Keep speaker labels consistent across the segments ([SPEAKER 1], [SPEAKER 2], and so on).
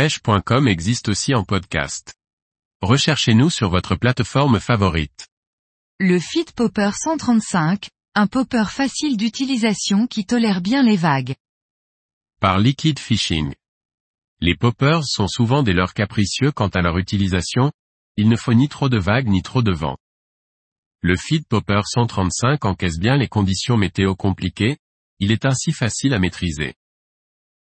[SPEAKER 1] pêche.com existe aussi en podcast. Recherchez-nous sur votre plateforme favorite.
[SPEAKER 2] Le Fit Popper 135, un popper facile d'utilisation qui tolère bien les vagues.
[SPEAKER 1] Par Liquid Fishing. Les poppers sont souvent des leurres capricieux quant à leur utilisation, il ne faut ni trop de vagues ni trop de vent. Le Feed Popper 135 encaisse bien les conditions météo compliquées, il est ainsi facile à maîtriser.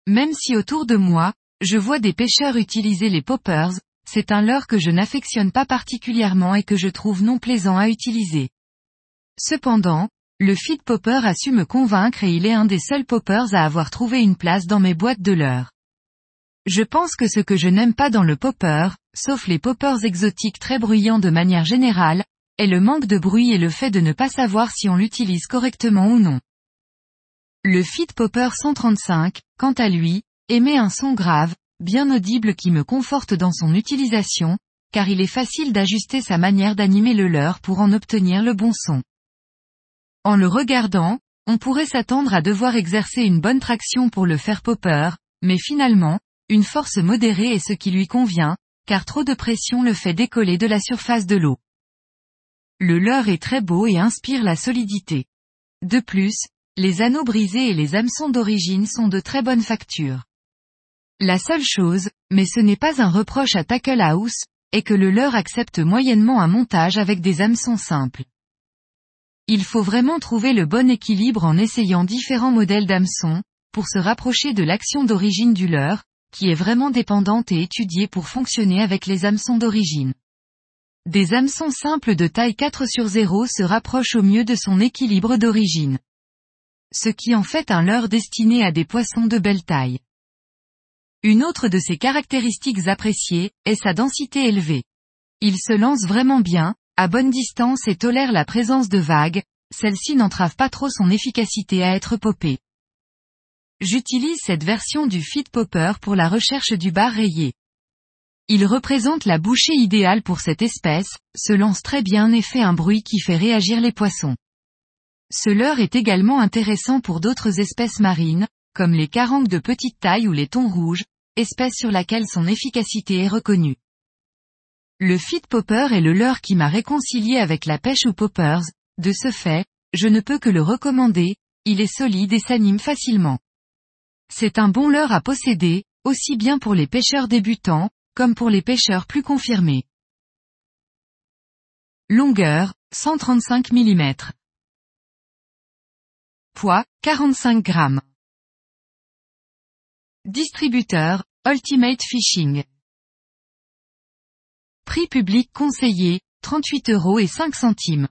[SPEAKER 2] Même si autour de moi, je vois des pêcheurs utiliser les poppers, c'est un leurre que je n'affectionne pas particulièrement et que je trouve non plaisant à utiliser. Cependant, le Feed Popper a su me convaincre et il est un des seuls poppers à avoir trouvé une place dans mes boîtes de leurre. Je pense que ce que je n'aime pas dans le popper, sauf les poppers exotiques très bruyants de manière générale, est le manque de bruit et le fait de ne pas savoir si on l'utilise correctement ou non. Le Fit Popper 135, quant à lui, émet un son grave, bien audible qui me conforte dans son utilisation, car il est facile d'ajuster sa manière d'animer le leurre pour en obtenir le bon son. En le regardant, on pourrait s'attendre à devoir exercer une bonne traction pour le faire popper, mais finalement, une force modérée est ce qui lui convient, car trop de pression le fait décoller de la surface de l'eau. Le leurre est très beau et inspire la solidité. De plus, les anneaux brisés et les hameçons d'origine sont de très bonne facture. La seule chose, mais ce n'est pas un reproche à Tackle House, est que le leurre accepte moyennement un montage avec des hameçons simples. Il faut vraiment trouver le bon équilibre en essayant différents modèles d'hameçons, pour se rapprocher de l'action d'origine du leurre, qui est vraiment dépendante et étudiée pour fonctionner avec les hameçons d'origine. Des hameçons simples de taille 4 sur 0 se rapprochent au mieux de son équilibre d'origine. Ce qui en fait un leurre destiné à des poissons de belle taille. Une autre de ses caractéristiques appréciées, est sa densité élevée. Il se lance vraiment bien, à bonne distance et tolère la présence de vagues, celle-ci n'entrave pas trop son efficacité à être popée. J'utilise cette version du Fit Popper pour la recherche du bar rayé. Il représente la bouchée idéale pour cette espèce, se lance très bien et fait un bruit qui fait réagir les poissons. Ce leurre est également intéressant pour d'autres espèces marines, comme les carangues de petite taille ou les thons rouges, espèces sur laquelle son efficacité est reconnue. Le Fit Popper est le leurre qui m'a réconcilié avec la pêche aux poppers, de ce fait, je ne peux que le recommander, il est solide et s'anime facilement. C'est un bon leurre à posséder, aussi bien pour les pêcheurs débutants, comme pour les pêcheurs plus confirmés. Longueur, 135 mm. Poids, 45 grammes. Distributeur, Ultimate Fishing. Prix public conseillé, 38 euros et 5 centimes.